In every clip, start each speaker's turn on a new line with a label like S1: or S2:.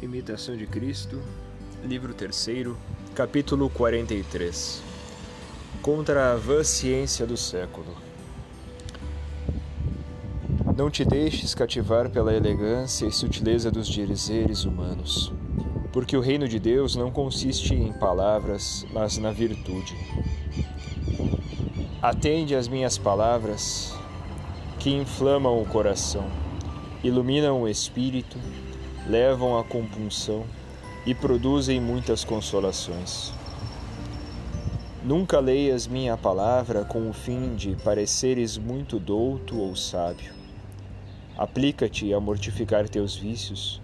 S1: Imitação de Cristo, livro 3, capítulo 43 Contra a vã ciência do século. Não te deixes cativar pela elegância e sutileza dos dizeres humanos, porque o reino de Deus não consiste em palavras, mas na virtude. Atende às minhas palavras, que inflamam o coração, iluminam o espírito, levam à compunção e produzem muitas consolações. Nunca leias minha palavra com o fim de pareceres muito douto ou sábio. Aplica-te a mortificar teus vícios,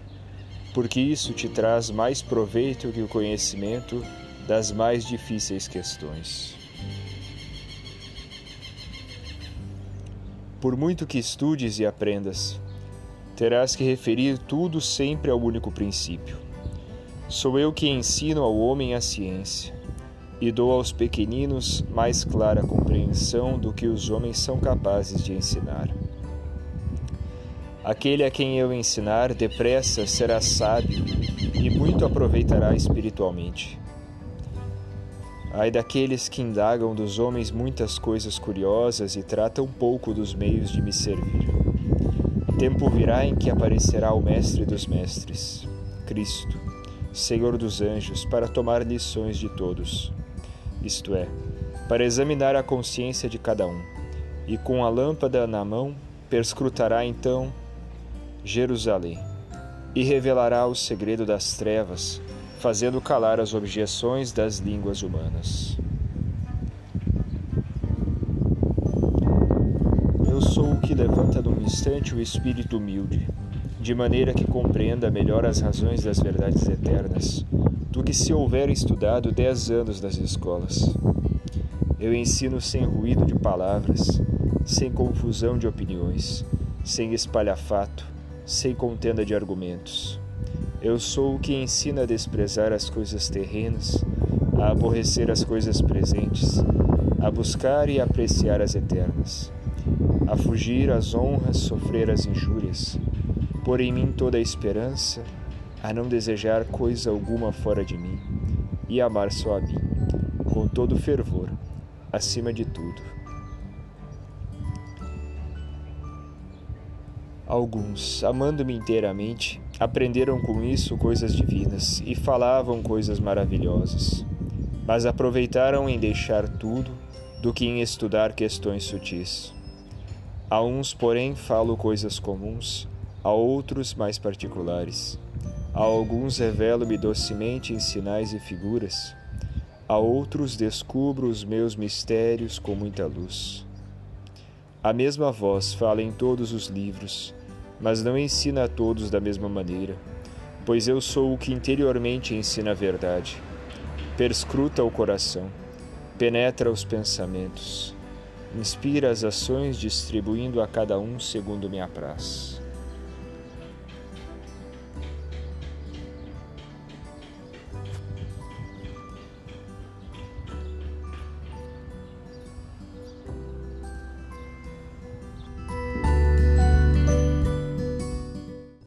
S1: porque isso te traz mais proveito que o conhecimento das mais difíceis questões. Por muito que estudes e aprendas, terás que referir tudo sempre ao único princípio. Sou eu que ensino ao homem a ciência e dou aos pequeninos mais clara compreensão do que os homens são capazes de ensinar. Aquele a quem eu ensinar depressa será sábio e muito aproveitará espiritualmente. Ai daqueles que indagam dos homens muitas coisas curiosas e tratam pouco dos meios de me servir. Tempo virá em que aparecerá o Mestre dos Mestres, Cristo, Senhor dos anjos, para tomar lições de todos, isto é, para examinar a consciência de cada um, e com a lâmpada na mão, perscrutará então Jerusalém e revelará o segredo das trevas, fazendo calar as objeções das línguas humanas. Que levanta num instante o espírito humilde, de maneira que compreenda melhor as razões das verdades eternas, do que se houver estudado dez anos nas escolas. Eu ensino sem ruído de palavras, sem confusão de opiniões, sem espalhafato, sem contenda de argumentos. Eu sou o que ensina a desprezar as coisas terrenas, a aborrecer as coisas presentes, a buscar e apreciar as eternas a fugir às honras, sofrer as injúrias, pôr em mim toda a esperança, a não desejar coisa alguma fora de mim e amar só a mim, com todo fervor, acima de tudo. Alguns, amando-me inteiramente, aprenderam com isso coisas divinas e falavam coisas maravilhosas, mas aproveitaram em deixar tudo do que em estudar questões sutis. A uns, porém, falo coisas comuns, a outros mais particulares. A alguns revelo-me docemente em sinais e figuras, a outros descubro os meus mistérios com muita luz. A mesma voz fala em todos os livros, mas não ensina a todos da mesma maneira, pois eu sou o que interiormente ensina a verdade. Perscruta o coração, penetra os pensamentos Inspira as ações, distribuindo a cada um segundo me apraz.